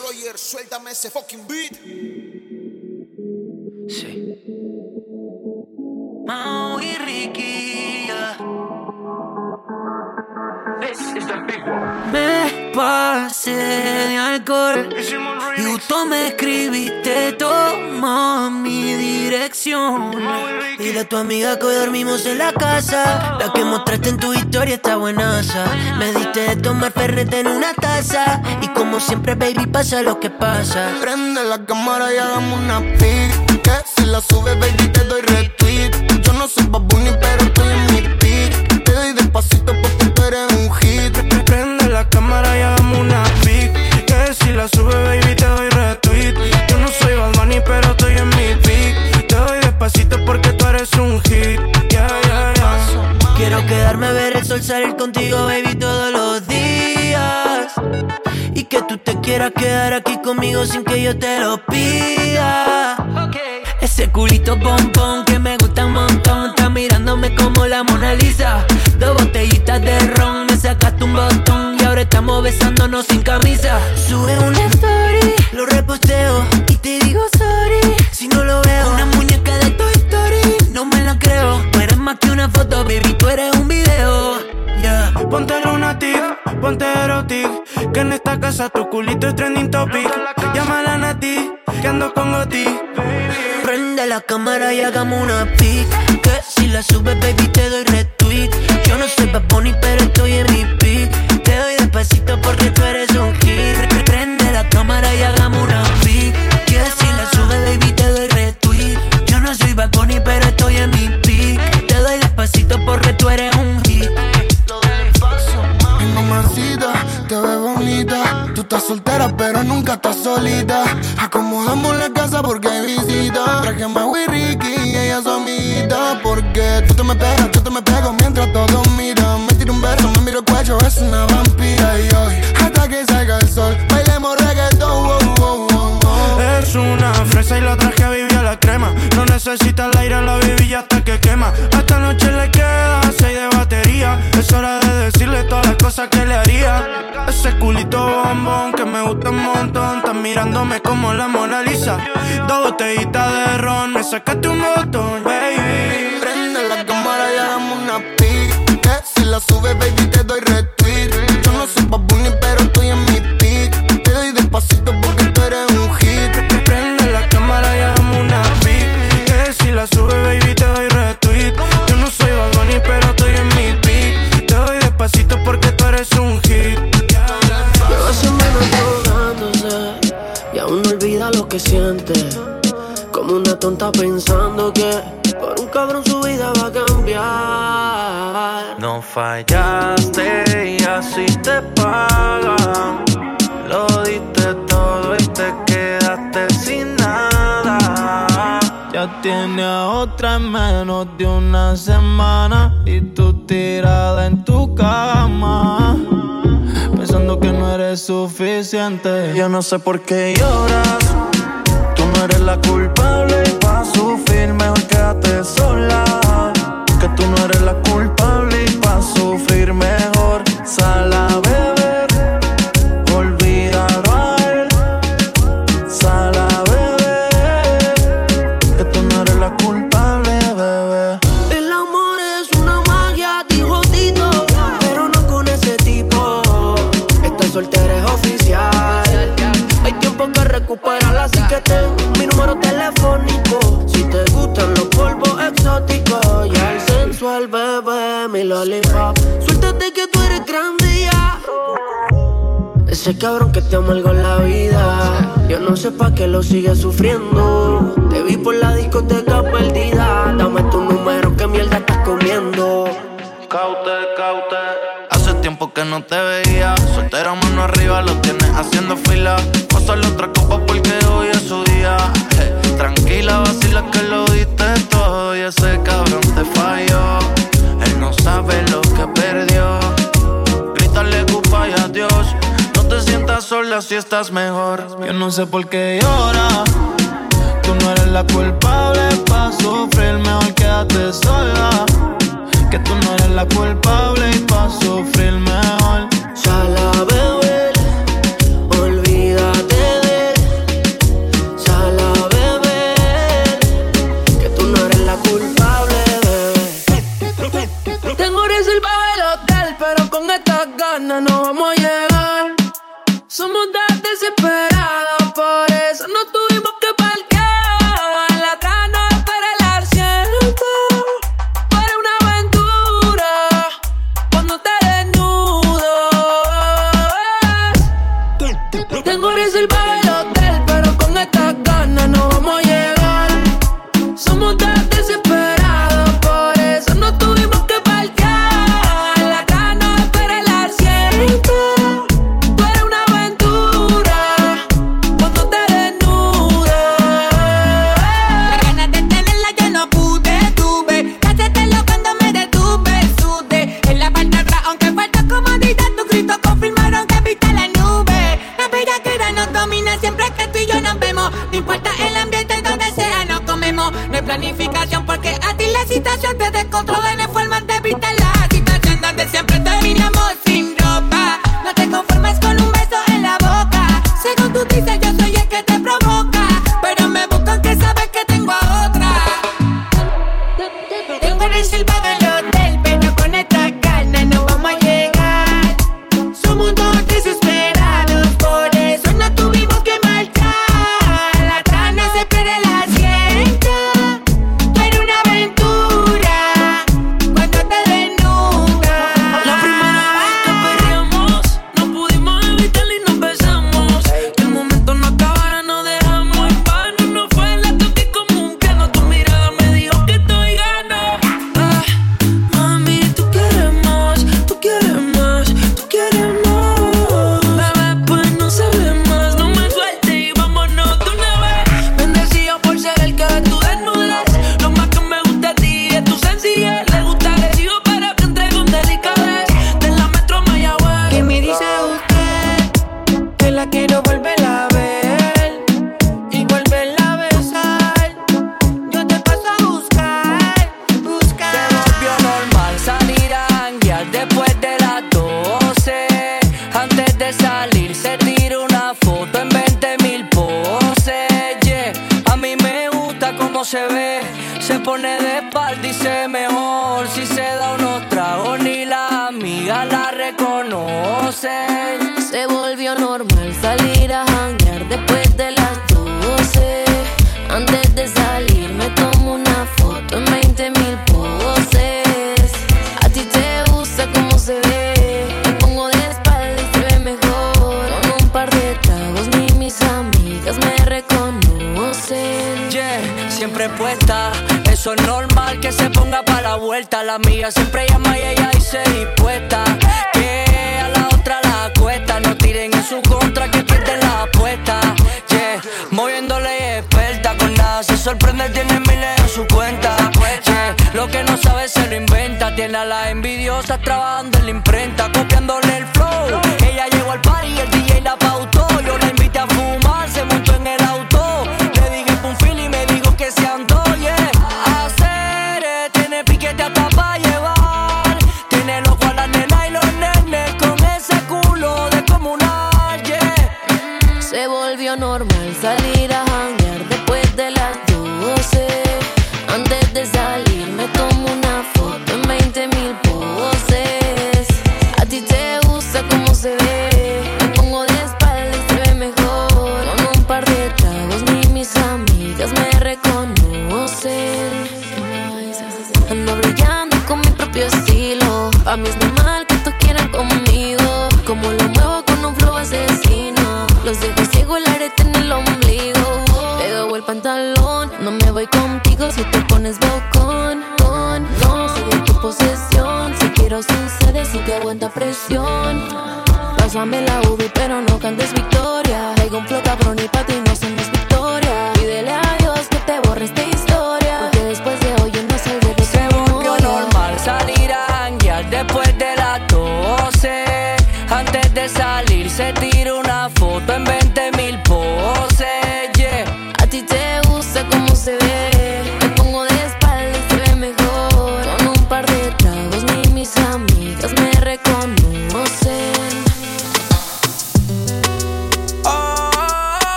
Roger, suéltame ese fucking beat. Sí. Mau y Ricky. yeah. Me pasé de alcohol me escribiste, toma mi dirección. Y de tu amiga que hoy dormimos en la casa, la que mostraste en tu historia está buenaza. Me diste de tomar ferrete en una taza y como siempre, baby, pasa lo que pasa. Prende la cámara y hagamos una pic. Que si la subes, baby, te doy retweet. El salir contigo, baby, todos los días. Y que tú te quieras quedar aquí conmigo sin que yo te lo pida. Ese culito pompón que me gusta un montón. Está mirándome como la Mona Lisa. Dos botellitas de ron, me sacaste un botón. Y ahora estamos besándonos sin camisa. Sube una story, lo reposteo. Y te digo sorry si no lo veo. Una muñeca de Toy Story, no me la creo. No eres más que una foto, baby, tú eres un video. Ponte lunatic, ponte erotic. Que en esta casa tu culito es trending topic. Llámala a Nati, que ando con Goti. Prende la cámara y hagamos una pic. Que si la subes, baby, te doy retweet. Yo no soy Bad pero estoy en mi pic. Dos botellitas de ron, suficiente. Yo no sé por qué lloras. Tú no eres la culpable pa' sufrir mejor quédate sola. Lollipop. Suéltate que tú eres grande ya. Ese cabrón que te amargó la vida. Yo no sé pa' qué lo sigues sufriendo. Te vi por la discoteca perdida. Dame tu número, que mierda estás comiendo. Caute, caute. Hace tiempo que no te veía. Soltera mano arriba, lo tienes haciendo fila. Pásale otra copa porque hoy es su día. Tranquila, vacila que lo diste todo. Y ese cabrón te falló. Sabe lo que perdió. Grítale culpa y adiós. No te sientas sola si estás mejor. Yo no sé por qué llora. Tú no eres la culpable pa' sufrir, mejor quédate sola. Que tú no eres la culpable y pa' sufrir mejor. Sal a con estas ganas no vamos a llegar. Somos de desesperar.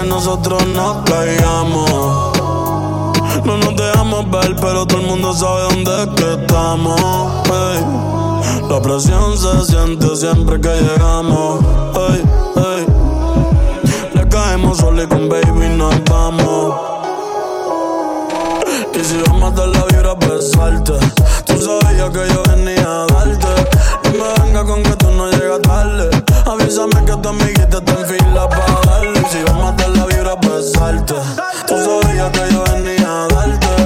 Que nosotros nos caigamos. No nos dejamos ver, pero todo el mundo sabe dónde estamos. La presión se siente siempre que llegamos. Le caemos solo y con baby nos vamos. Y si vamos a la vibra, pues salte. Tú sabías que yo venía a darte. No me venga con que tú no llegas tarde. Avísame que tu amiguita está en fila para salte. Tú sabías que yo venía a darte.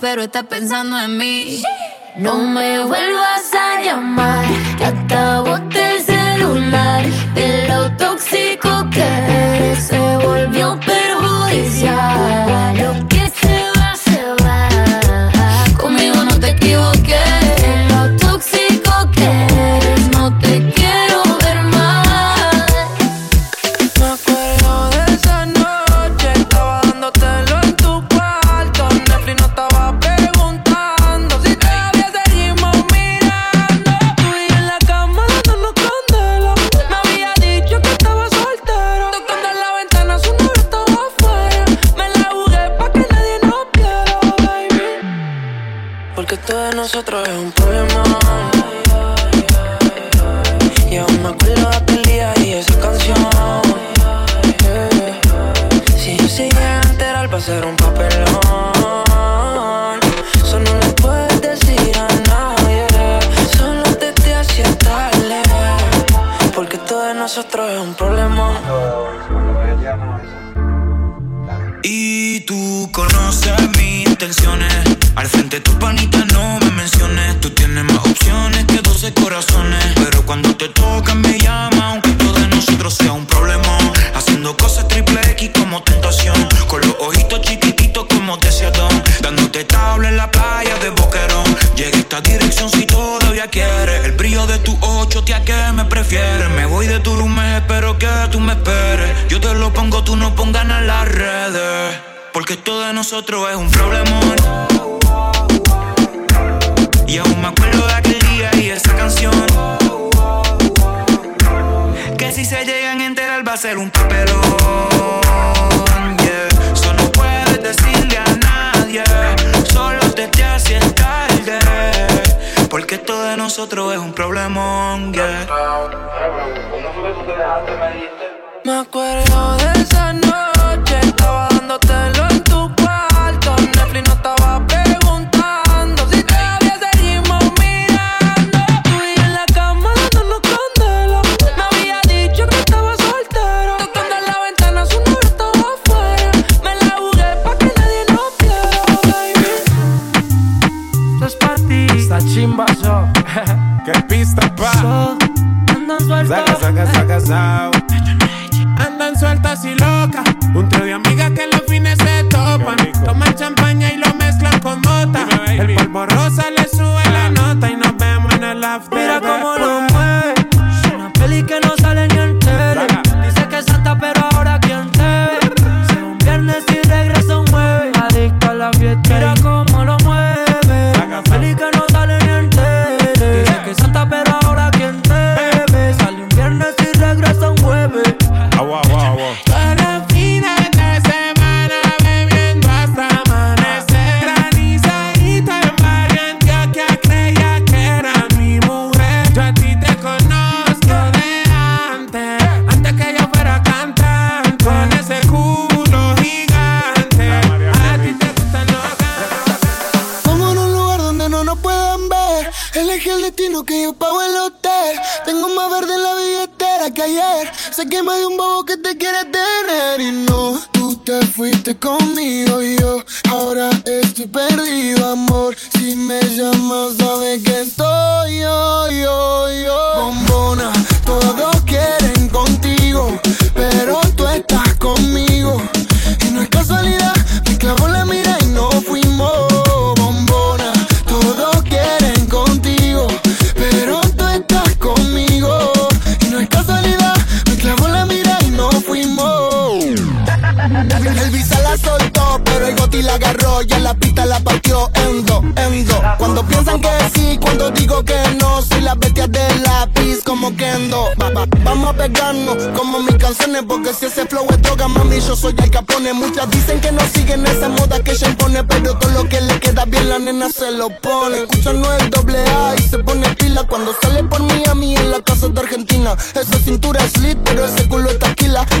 Pero estás pensando en acuerdo de esa porque si ese flow es droga, mami, yo soy el capone. Muchas dicen que no siguen esa moda que ella impone, pero todo lo que le queda bien la nena se lo pone. Escucha no el doble A y se pone pila cuando sale por mí en la casa de Argentina. Esa cintura es lit, pero ese culo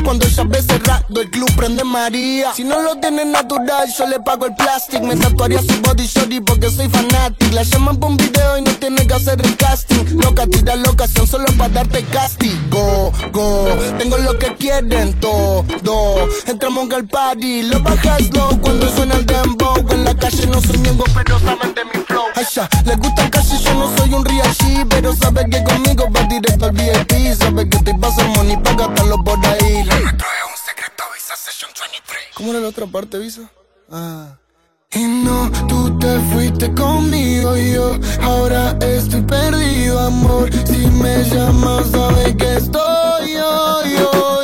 Cuando ella ve cerrado, el club prende María. Si no lo tiene natural, yo le pago el plástico. Me tatuaría su body shorty porque soy fanático. La llaman por un video y no tiene que hacer el casting. Loca, tira la ocasión solo para darte castigo. Go, tengo lo que quieren todo. Entramos al party, lo bajas low cuando suena el dembow. En la calle no soy miembro, pero saben de mi flow. Ay, ya, les gusta el calle, yo no soy un real G, pero sabe que conmigo va directo al VIP. Sabe que te pasa money para gastarlo por ahí. Lo nuestro es un secreto, Visa Session 23. ¿Cómo era la otra parte, Visa? Ah. Y no, tú te fuiste conmigo y yo ahora estoy perdido, amor. Si me llamas, sabes que estoy yo, yo,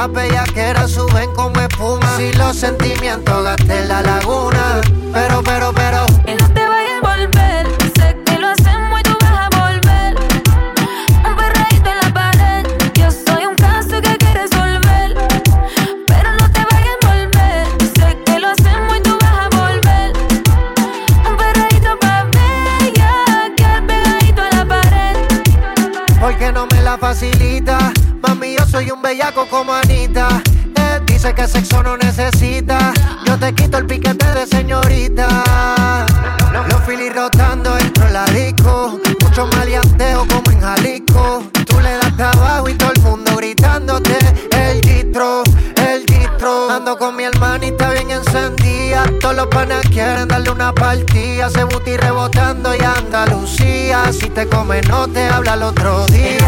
las bellaqueras suben como espuma, si los sentimientos gasten la laguna. Pero, pero, pero. Y no te vayas a volver. Sé que lo hacemos y tú vas a volver. Un perreíto en la pared. Yo soy un caso que hay que resolver. Pero no te vayas a volver. Sé que lo hacemos y tú vas a volver. Un perreíto pa' bella. Que pegadito a la pared. porque no me la facilita. Mami, yo soy un bellaco como te come, no te habla el otro día.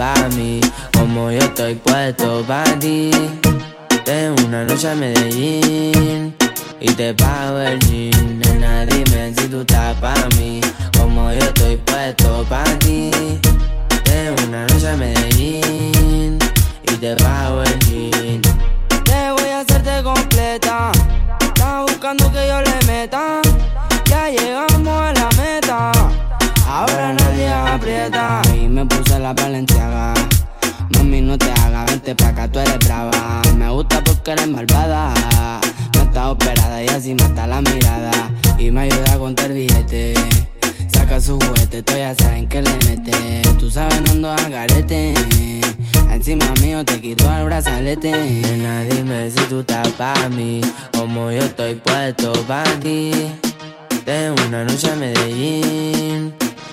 Pa' mí, como yo estoy puesto pa' ti. Tengo una noche a Medellín y te pago el jean. Nena, dime si tú estás pa' mí, como yo estoy puesto pa' ti. Tengo una noche a Medellín y te pago el jean. Te voy a hacerte completa. Estás buscando que yo le meta. Ya llegamos. Ahora nadie aprieta. Y me puse la valenciaga. Mami, no te hagas, vente pa' acá, tú eres brava. Me gusta porque eres malvada. No está operada y así mata la mirada. Y me ayuda a contar billete. Saca su juguete, tú ya saben que le mete. Tú sabes, no ando al garete. Encima mío te quito el brazalete. Nena, dime si tú estás pa' mí. Como yo estoy puesto pa' ti. Tengo una noche a Medellín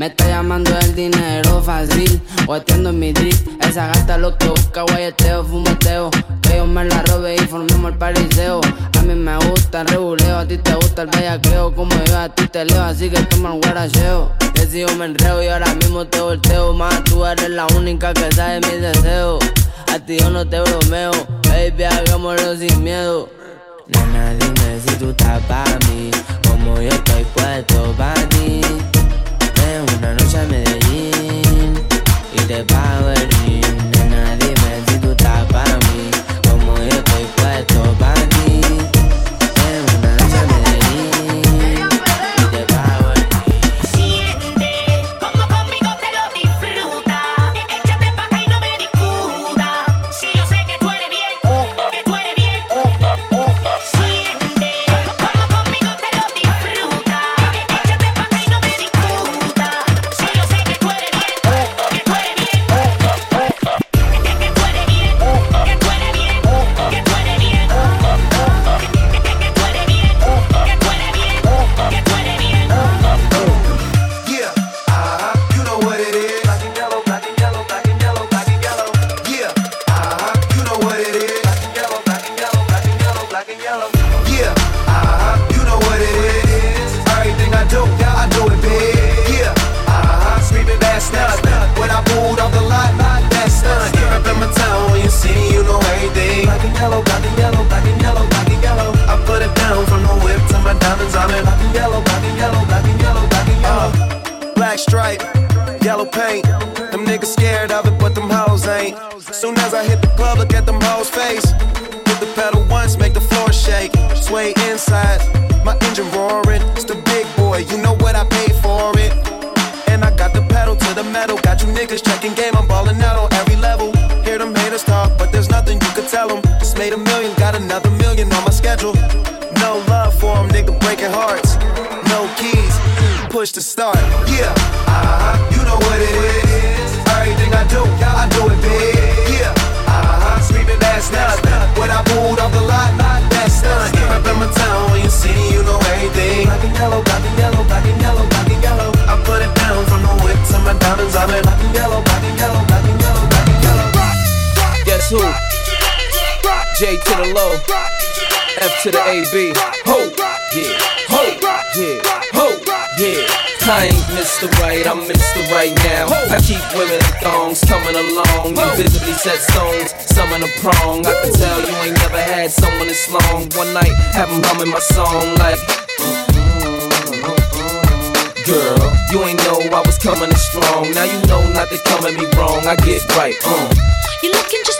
Me está llamando el dinero fácil. O en mi drip. Esa gata lo que busca guayeteo, fumeteo. Que yo me la robe y formemos el pariseo. A mí me gusta el rebuleo, a ti te gusta el bellaqueo. Como yo a ti te leo, así que toma el guaracheo. Te sigo me enreo y ahora mismo te volteo. Más tú eres la única que sabe mis deseos. A ti yo no te bromeo, baby, hagámoslo sin miedo. Nena, dime si tú estás pa' mí, como yo estoy puesto pa' ti. Una noche a Medellín y te pago el jean. Nena, dime si tú estás pa' mí, como yo estoy puesto pa' to the metal. Got you niggas checking game, I'm ballin' out on every level. Hear them haters talk, but there's nothing you could tell them. Just made a million, got another million on my schedule. No love for them, nigga breaking hearts. No keys, push to start. Yeah, uh-huh, you know what it is. Everything I do, I do it big. Yeah, uh-huh, screaming that's nuts. When I pulled off the lot, that's. Yeah, up in my town, when you see, you know everything. Black and yellow, black and yellow, black and yellow. Diamonds on it. Black and yellow, black and yellow, black and yellow, black and yellow. Guess who? J to the low, F to the AB. Ho, yeah, ho, yeah, ho, yeah. I ain't Mr. Right, I'm Mr. Right now. I keep women in thongs coming along. You visibly set stones, some in a prong. I can tell you ain't never had someone this long. One night, have 'em humming my song like. Girl, you ain't know I was coming strong. Now you know not to come at me wrong. I get right, uh. You're looking just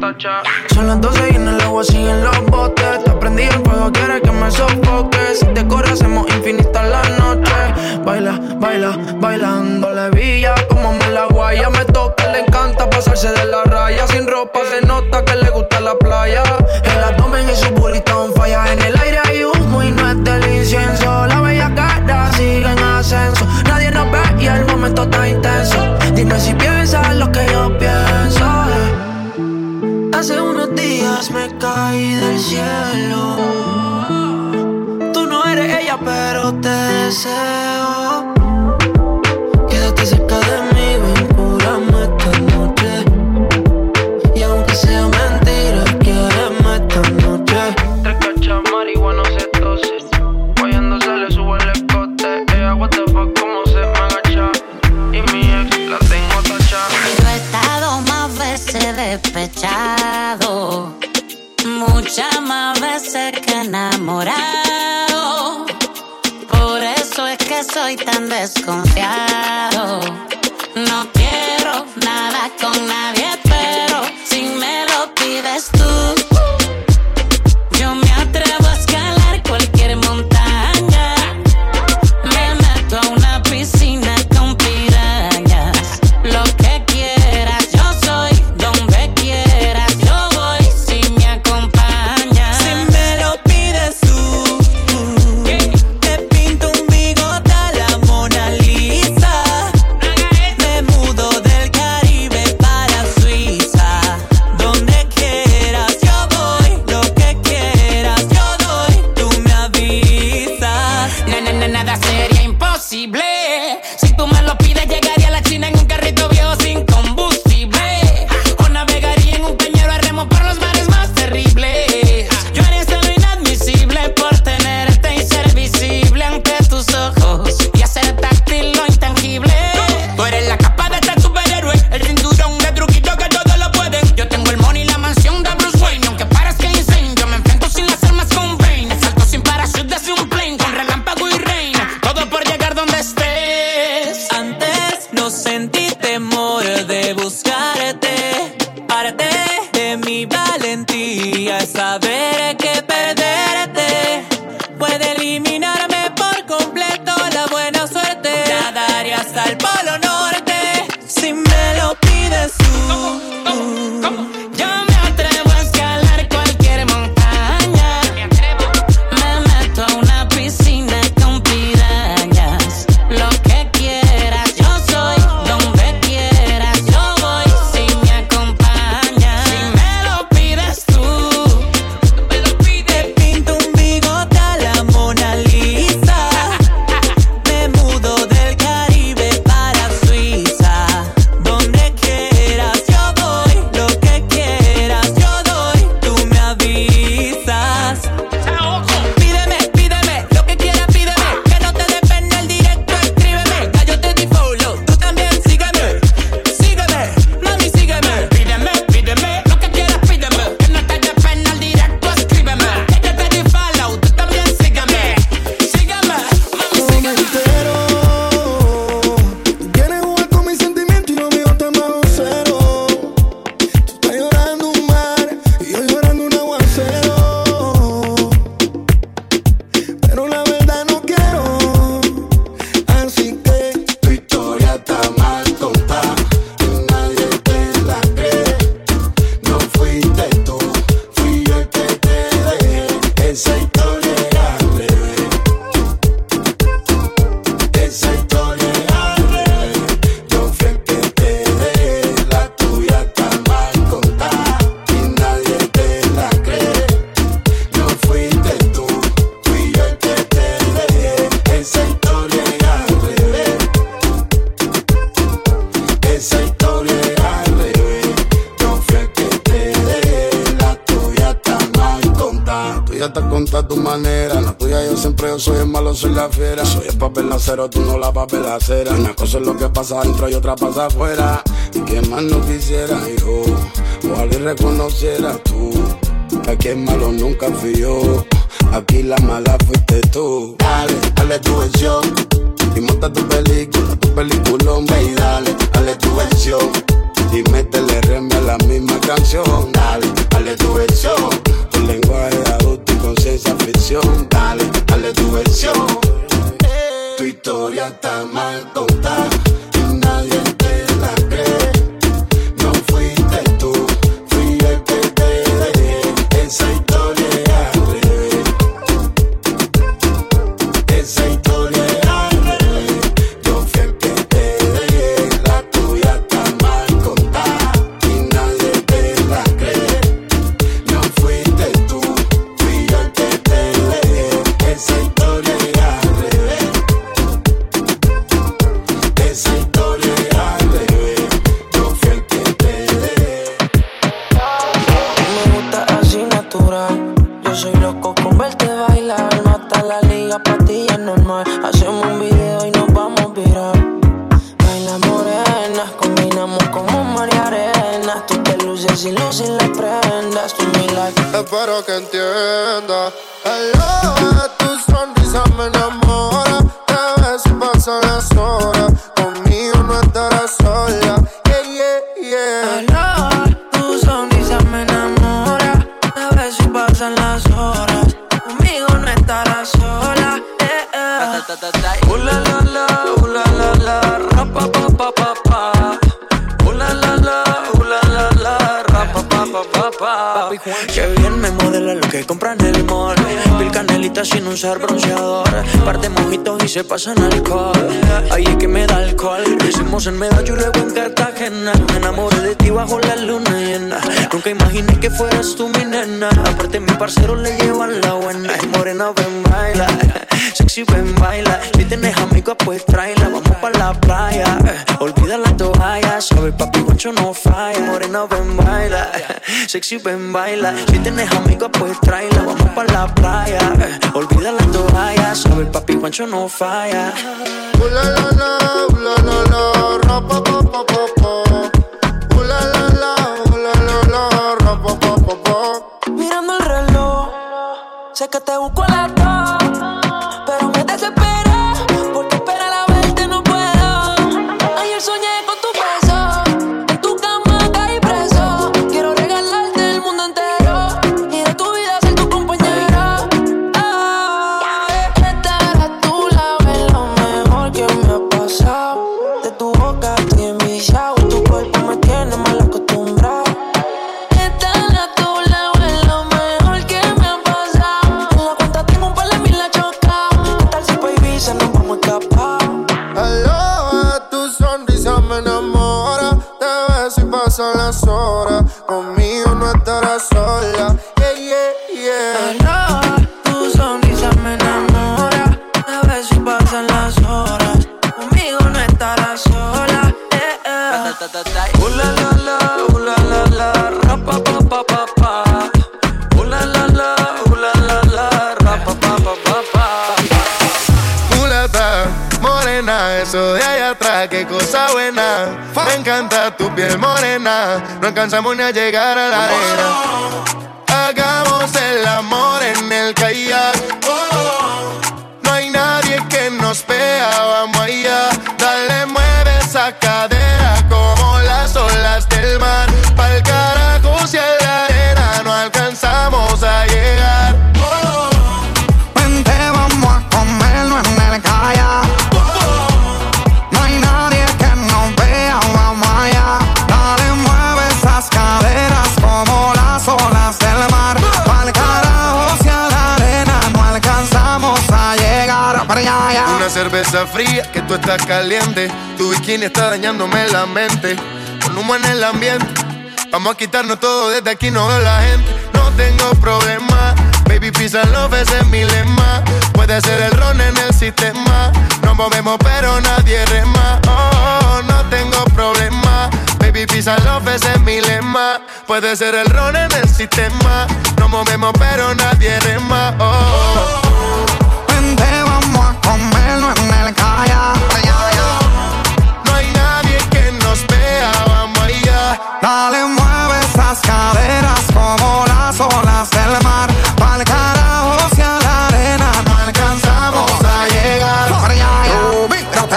tacha. Son las 12 y en el agua siguen los botes. Te aprendí el fuego, quieres que me sofoques. Si te corre, hacemos infinita la noche. Baila, baila, bailando la villa. Como me la guaya, me toca, le encanta pasarse de la raya. Sin ropa se nota que le gusta la playa. En acero, tú no la acera. Una cosa es lo que pasa adentro y otra pasa afuera. Y que más no quisiera, hijo. Ojalá y reconociera tú. Que aquí el malo nunca fui yo. Aquí la mala fuiste tú. Dale, dale tu versión. Y monta tu película, tu peliculón, ve y dale, dale tu versión. Y métele reme a la misma canción. Dale, dale tu versión. Tu lenguaje adulto y con ciencia ficción. Dale, dale tu versión. Historia está mal contada playa. eh. Olvida la toalla. Sabe, papi, guancho no falla. Morena, ven, baila. Sexy, ven, baila. Si tienes amigos, pues tráela. Vamos pa' la playa. eh. Olvida la toalla. Sabe, papi, guancho no falla. Ooh la la la, ooh la la ra pa pa pa pa pa. Ooh la la la, ooh la la la, ra pa pa pa pa. Mirando el reloj, sé que te busco no alcanzamos ni a llegar a la arena. Hagamos el amor en el kayak. No hay nadie que nos vea, vamos allá. Dale, mueve esa cadera fría que tú estás caliente. Tu bikini está dañándome la mente. Con humo en el ambiente. Vamos a quitarnos todo desde aquí, no veo la gente. No tengo problema. Baby, pisa love ese es mi. Puede ser el ron en el sistema. Nos movemos, pero nadie rema. Oh, no tengo problema. Baby, pisa love ese es mi. Puede ser el ron en el sistema. Nos movemos, pero nadie rema no es mercaya. No hay nadie que nos vea, vamos allá. Dale, mueve esas caderas como las olas del mar.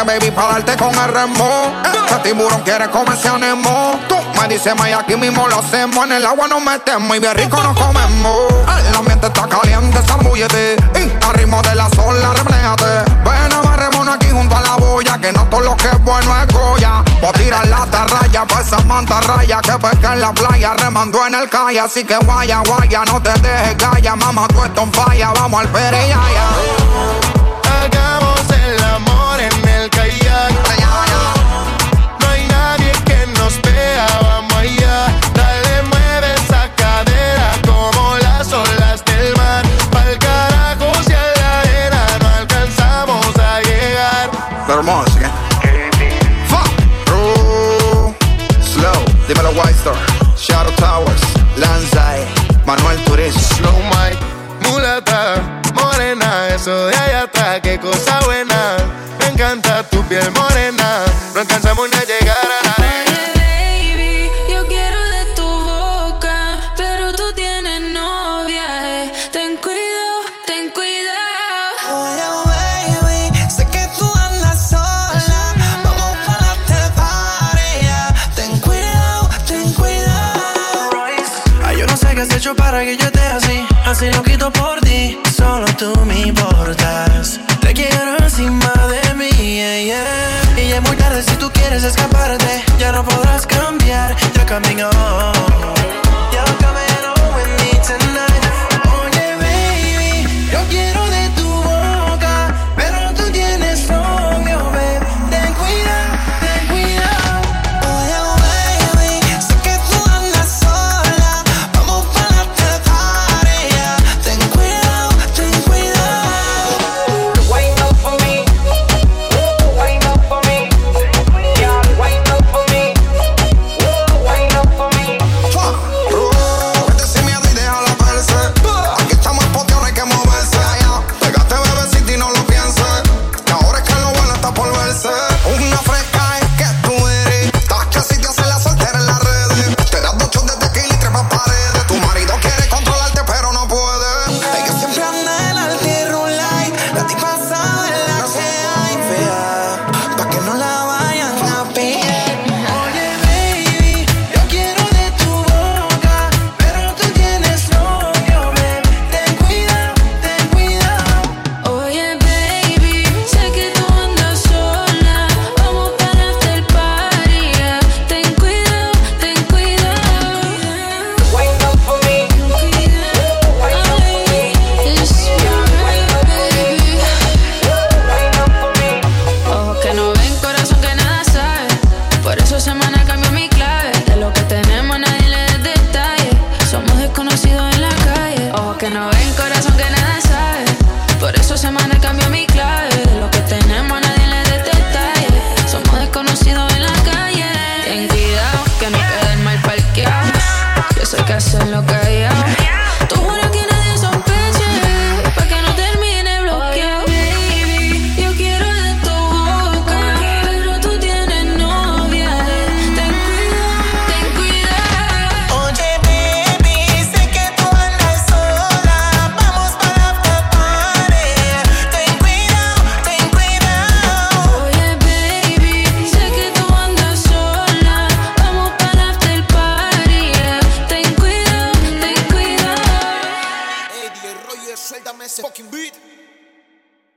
Baby, para darte con el remo. Este tiburón quiere comerse anemo. Tú me dices, May, aquí mismo lo hacemos. En el agua nos metemos y bien rico nos comemos. El ambiente está caliente, zambullete. Y al ritmo de la sola, refléjate. Ven, amarrémonos aquí junto a la boya. Que no todo lo que es bueno es Goya. Voy a tirar la tarraya pa' esa mantarraya. Que pesca en la playa, remando en el calle. Así que guaya, guaya, no te dejes gaya. Mamá, tú esto en falla. Vamos al pereyaya.